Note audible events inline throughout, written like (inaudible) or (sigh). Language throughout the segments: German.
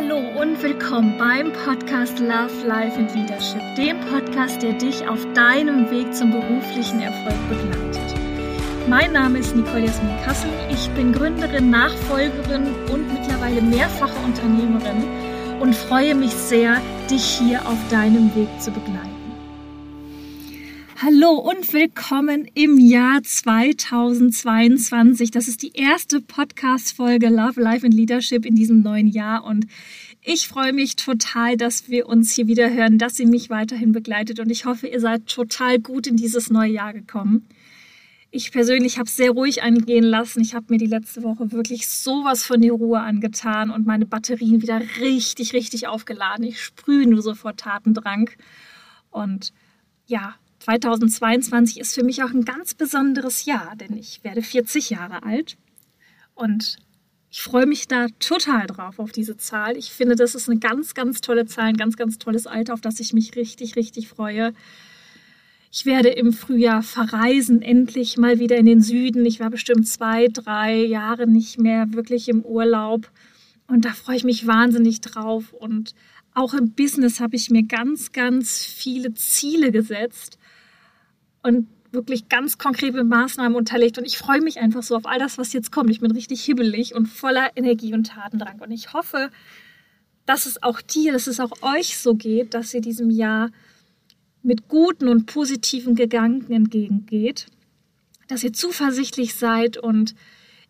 Hallo und willkommen beim Podcast Love, Life and Leadership, dem Podcast, der dich auf deinem Weg zum beruflichen Erfolg begleitet. Mein Name ist Nicole Jasmin Kassel. Ich bin Gründerin, Nachfolgerin und mittlerweile mehrfache Unternehmerin und freue mich sehr, dich hier auf deinem Weg zu begleiten. Hallo und willkommen im Jahr 2022. Das ist die erste Podcast-Folge Love, Life and Leadership in diesem neuen Jahr und ich freue mich total, dass wir uns hier wieder hören, dass ihr mich weiterhin begleitet und ich hoffe, ihr seid total gut in dieses neue Jahr gekommen. Ich persönlich habe es sehr ruhig angehen lassen. Ich habe mir die letzte Woche wirklich sowas von die Ruhe angetan und meine Batterien wieder richtig, richtig aufgeladen. Ich sprühe nur so vor Tatendrang. Und ja, 2022 ist für mich auch ein ganz besonderes Jahr, denn ich werde 40 Jahre alt und ich freue mich da total drauf auf diese Zahl. Ich finde, das ist eine ganz, ganz tolle Zahl, ein ganz, ganz tolles Alter, auf das ich mich richtig, richtig freue. Ich werde im Frühjahr verreisen, endlich mal wieder in den Süden. Ich war bestimmt zwei, drei Jahre nicht mehr wirklich im Urlaub. Und da freue ich mich wahnsinnig drauf. Und auch im Business habe ich mir ganz, ganz viele Ziele gesetzt und wirklich ganz konkrete Maßnahmen unterlegt. Und ich freue mich einfach so auf all das, was jetzt kommt. Ich bin richtig hibbelig und voller Energie und Tatendrang. Und ich hoffe, dass es auch dir, dass es auch euch so geht, dass ihr diesem Jahr mit guten und positiven Gedanken entgegengeht, dass ihr zuversichtlich seid und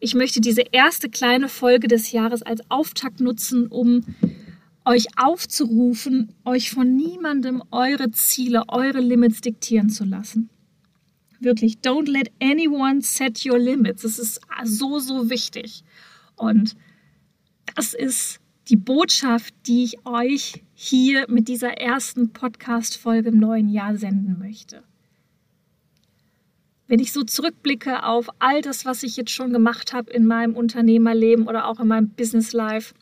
ich möchte diese erste kleine Folge des Jahres als Auftakt nutzen, um euch aufzurufen, euch von niemandem eure Ziele, eure Limits diktieren zu lassen. Wirklich, don't let anyone set your limits. Das ist so, so wichtig. Und das ist die Botschaft, die ich euch hier mit dieser ersten Podcast-Folge im neuen Jahr senden möchte. Wenn ich so zurückblicke auf all das, was ich jetzt schon gemacht habe in meinem Unternehmerleben oder auch in meinem Business Life,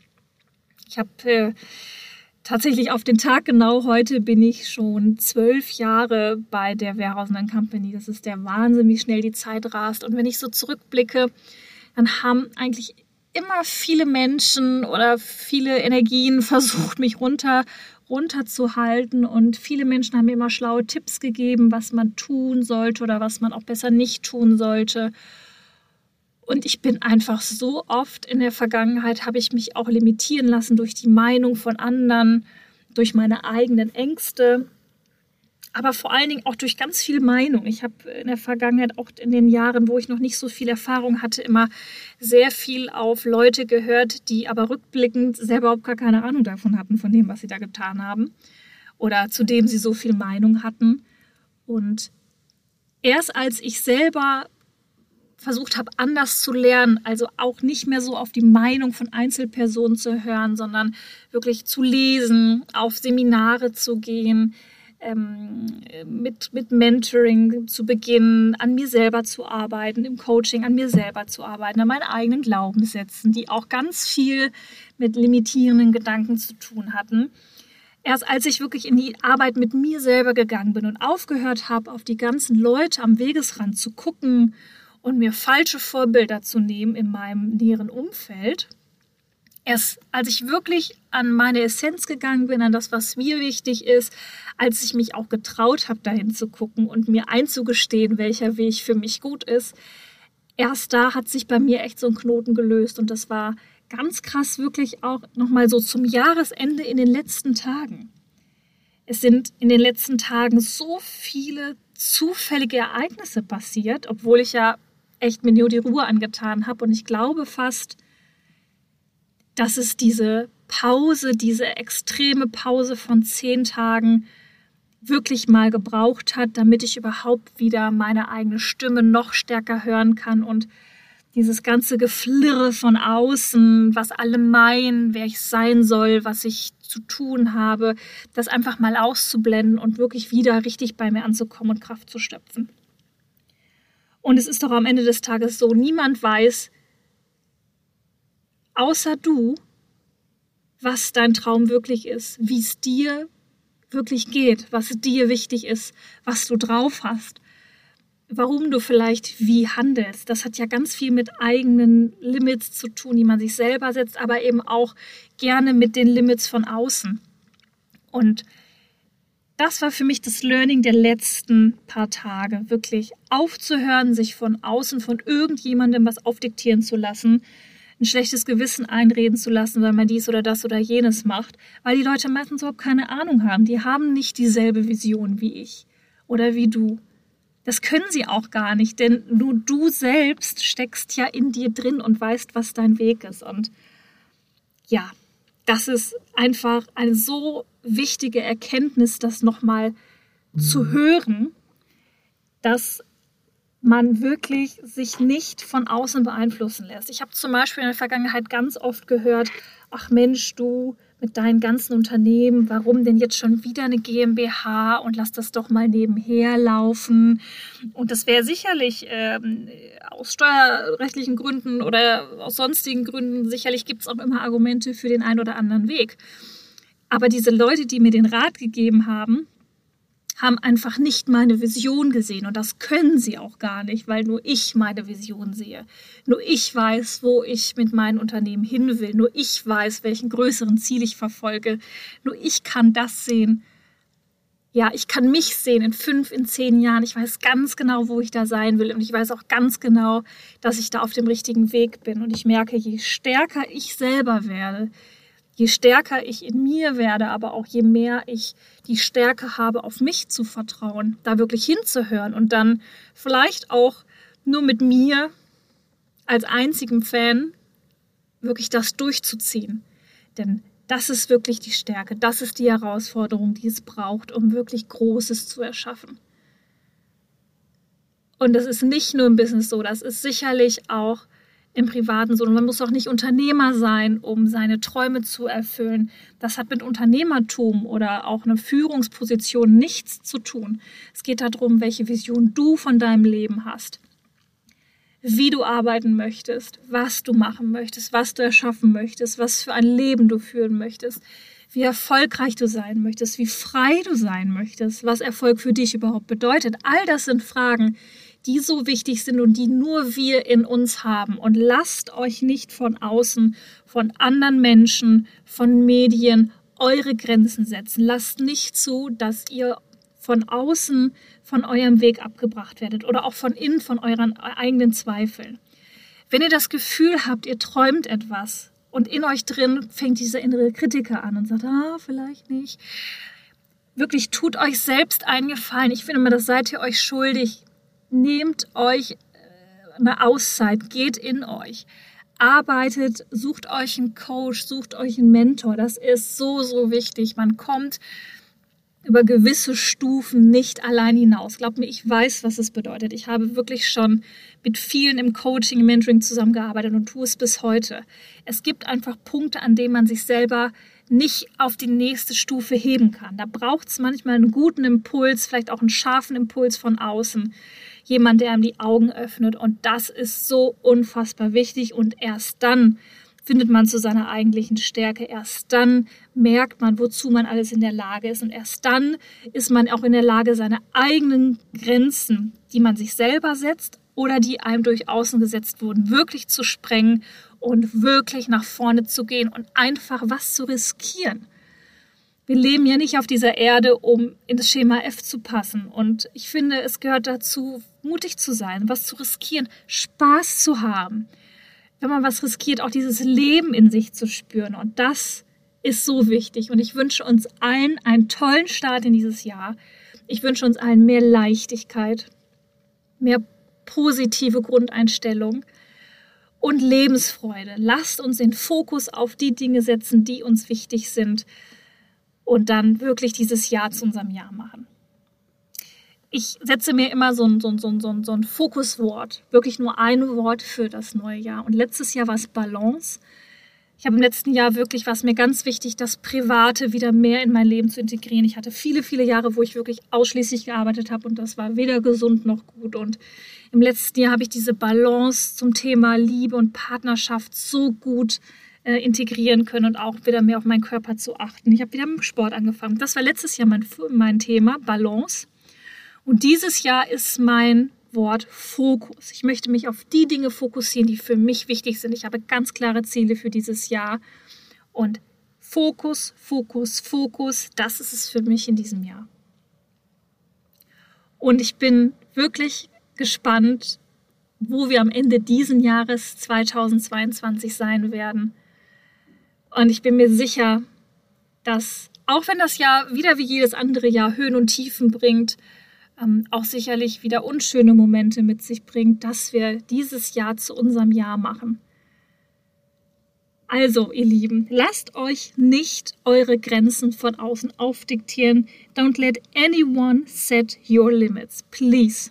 ich habe äh, tatsächlich auf den Tag genau heute bin ich schon zwölf Jahre bei der Warehouse Company. Das ist der Wahnsinn, wie schnell die Zeit rast. Und wenn ich so zurückblicke, dann haben eigentlich immer viele Menschen oder viele Energien (laughs) versucht, mich runter runterzuhalten und viele Menschen haben mir immer schlaue Tipps gegeben, was man tun sollte oder was man auch besser nicht tun sollte. Und ich bin einfach so oft in der Vergangenheit, habe ich mich auch limitieren lassen durch die Meinung von anderen, durch meine eigenen Ängste, aber vor allen Dingen auch durch ganz viel Meinung. Ich habe in der Vergangenheit, auch in den Jahren, wo ich noch nicht so viel Erfahrung hatte, immer sehr viel auf Leute gehört, die aber rückblickend selber überhaupt gar keine Ahnung davon hatten, von dem, was sie da getan haben oder zu dem sie so viel Meinung hatten. Und erst als ich selber versucht habe, anders zu lernen, also auch nicht mehr so auf die Meinung von Einzelpersonen zu hören, sondern wirklich zu lesen, auf Seminare zu gehen, ähm, mit, mit Mentoring zu beginnen, an mir selber zu arbeiten, im Coaching an mir selber zu arbeiten, an meinen eigenen Glaubenssätzen, die auch ganz viel mit limitierenden Gedanken zu tun hatten. Erst als ich wirklich in die Arbeit mit mir selber gegangen bin und aufgehört habe, auf die ganzen Leute am Wegesrand zu gucken und mir falsche Vorbilder zu nehmen in meinem näheren Umfeld. Erst als ich wirklich an meine Essenz gegangen bin, an das, was mir wichtig ist, als ich mich auch getraut habe, dahin zu gucken und mir einzugestehen, welcher Weg für mich gut ist, erst da hat sich bei mir echt so ein Knoten gelöst und das war ganz krass wirklich auch nochmal so zum Jahresende in den letzten Tagen. Es sind in den letzten Tagen so viele zufällige Ereignisse passiert, obwohl ich ja echt mir nur die Ruhe angetan habe. Und ich glaube fast, dass es diese Pause, diese extreme Pause von zehn Tagen wirklich mal gebraucht hat, damit ich überhaupt wieder meine eigene Stimme noch stärker hören kann und dieses ganze Geflirre von außen, was alle meinen, wer ich sein soll, was ich zu tun habe, das einfach mal auszublenden und wirklich wieder richtig bei mir anzukommen und Kraft zu stöpfen. Und es ist doch am Ende des Tages so, niemand weiß, außer du, was dein Traum wirklich ist, wie es dir wirklich geht, was dir wichtig ist, was du drauf hast. warum du vielleicht wie handelst. Das hat ja ganz viel mit eigenen Limits zu tun, die man sich selber setzt, aber eben auch gerne mit den Limits von außen. Und das war für mich das Learning der letzten paar Tage. Wirklich aufzuhören, sich von außen, von irgendjemandem was aufdiktieren zu lassen, ein schlechtes Gewissen einreden zu lassen, weil man dies oder das oder jenes macht, weil die Leute meistens überhaupt keine Ahnung haben. Die haben nicht dieselbe Vision wie ich oder wie du. Das können sie auch gar nicht, denn nur du selbst steckst ja in dir drin und weißt, was dein Weg ist. Und ja, das ist einfach eine so wichtige Erkenntnis, das nochmal zu hören, dass man wirklich sich nicht von außen beeinflussen lässt. Ich habe zum Beispiel in der Vergangenheit ganz oft gehört, ach Mensch, du mit deinen ganzen Unternehmen, warum denn jetzt schon wieder eine GmbH und lass das doch mal nebenher laufen. Und das wäre sicherlich ähm, aus steuerrechtlichen Gründen oder aus sonstigen Gründen, sicherlich gibt es auch immer Argumente für den einen oder anderen Weg. Aber diese Leute, die mir den Rat gegeben haben, haben einfach nicht meine Vision gesehen und das können sie auch gar nicht, weil nur ich meine Vision sehe. Nur ich weiß, wo ich mit meinem Unternehmen hin will. Nur ich weiß, welchen größeren Ziel ich verfolge. Nur ich kann das sehen. Ja, ich kann mich sehen in fünf, in zehn Jahren. Ich weiß ganz genau, wo ich da sein will und ich weiß auch ganz genau, dass ich da auf dem richtigen Weg bin. Und ich merke, je stärker ich selber werde, je stärker ich in mir werde, aber auch je mehr ich die Stärke habe, auf mich zu vertrauen, da wirklich hinzuhören und dann vielleicht auch nur mit mir als einzigem Fan wirklich das durchzuziehen. Denn das ist wirklich die Stärke, das ist die Herausforderung, die es braucht, um wirklich Großes zu erschaffen. Und das ist nicht nur im Business so, das ist sicherlich auch im Privaten so. Man muss auch nicht Unternehmer sein, um seine Träume zu erfüllen. Das hat mit Unternehmertum oder auch einer Führungsposition nichts zu tun. Es geht darum, welche Vision du von deinem Leben hast. Wie du arbeiten möchtest, was du machen möchtest, was du erschaffen möchtest, was für ein Leben du führen möchtest, wie erfolgreich du sein möchtest, wie frei du sein möchtest, was Erfolg für dich überhaupt bedeutet. All das sind Fragen, die so wichtig sind und die nur wir in uns haben. Und lasst euch nicht von außen, von anderen Menschen, von Medien eure Grenzen setzen. Lasst nicht zu, dass ihr von außen von eurem Weg abgebracht werdet oder auch von innen von euren eigenen Zweifeln. Wenn ihr das Gefühl habt, ihr träumt etwas und in euch drin fängt dieser innere Kritiker an und sagt, ah, vielleicht nicht. Wirklich tut euch selbst einen Gefallen. Ich finde mal, das seid ihr euch schuldig nehmt euch äh, eine Auszeit, geht in euch, arbeitet, sucht euch einen Coach, sucht euch einen Mentor. Das ist so, so wichtig. Man kommt über gewisse Stufen nicht allein hinaus. Glaubt mir, ich weiß, was es bedeutet. Ich habe wirklich schon mit vielen im Coaching, im Mentoring zusammengearbeitet und tue es bis heute. Es gibt einfach Punkte, an denen man sich selber nicht auf die nächste Stufe heben kann. Da braucht es manchmal einen guten Impuls, vielleicht auch einen scharfen Impuls von außen jemand, der einem die Augen öffnet. Und das ist so unfassbar wichtig. Und erst dann findet man zu seiner eigentlichen Stärke. Erst dann merkt man, wozu man alles in der Lage ist. Und erst dann ist man auch in der Lage, seine eigenen Grenzen, die man sich selber setzt oder die einem durch außen gesetzt wurden, wirklich zu sprengen und wirklich nach vorne zu gehen und einfach was zu riskieren wir leben ja nicht auf dieser Erde, um in das Schema F zu passen. Und ich finde, es gehört dazu, mutig zu sein, was zu riskieren, Spaß zu haben. Wenn man was riskiert, auch dieses Leben in sich zu spüren. Und das ist so wichtig. Und ich wünsche uns allen einen tollen Start in dieses Jahr. Ich wünsche uns allen mehr Leichtigkeit, mehr positive Grundeinstellung und Lebensfreude. Lasst uns den Fokus auf die Dinge setzen, die uns wichtig sind und dann wirklich dieses Jahr zu unserem Jahr machen. Ich setze mir immer so ein, so ein, so ein, so ein, Fokuswort, wirklich nur ein Wort für das neue Jahr. Und letztes Jahr war es Balance. Ich habe im letzten Jahr wirklich, was mir ganz wichtig, das Private wieder mehr in mein Leben zu integrieren. Ich hatte viele, viele Jahre, wo ich wirklich ausschließlich gearbeitet habe und das war weder gesund noch gut. Und im letzten Jahr habe ich diese Balance zum Thema Liebe und Partnerschaft so gut äh, integrieren können und auch wieder mehr auf meinen Körper zu achten. Ich habe wieder mit Sport angefangen. Das war letztes Jahr mein, mein Thema, Balance. Und dieses Jahr ist mein Wort Fokus. Ich möchte mich auf die Dinge fokussieren, die für mich wichtig sind. Ich habe ganz klare Ziele für dieses Jahr. Und Fokus, Fokus, Fokus, das ist es für mich in diesem Jahr. Und ich bin wirklich gespannt, wo wir am Ende diesen Jahres 2022 sein werden. Und ich bin mir sicher, dass auch wenn das Jahr wieder wie jedes andere Jahr Höhen und Tiefen bringt, ähm, auch sicherlich wieder unschöne Momente mit sich bringt, dass wir dieses Jahr zu unserem Jahr machen. Also, ihr Lieben, lasst euch nicht eure Grenzen von außen aufdiktieren. Don't let anyone set your limits, please.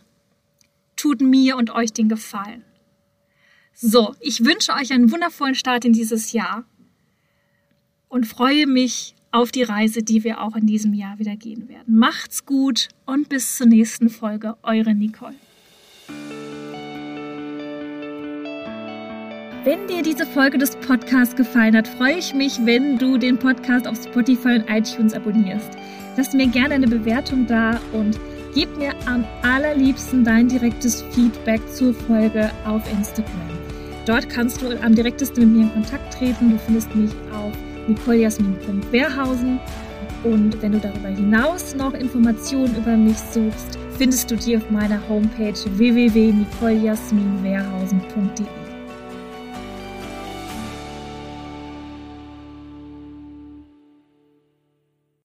Tut mir und euch den Gefallen. So, ich wünsche euch einen wundervollen Start in dieses Jahr und freue mich auf die Reise, die wir auch in diesem Jahr wieder gehen werden. Macht's gut und bis zur nächsten Folge. Eure Nicole. Wenn dir diese Folge des Podcasts gefallen hat, freue ich mich, wenn du den Podcast auf Spotify und iTunes abonnierst. Lass mir gerne eine Bewertung da und gib mir am allerliebsten dein direktes Feedback zur Folge auf Instagram. Dort kannst du am direktesten mit mir in Kontakt treten. Du findest mich auf nicolejasmin.wehrhausen. Und wenn du darüber hinaus noch Informationen über mich suchst, findest du die auf meiner Homepage www.nicolejasminwehrhausen.de.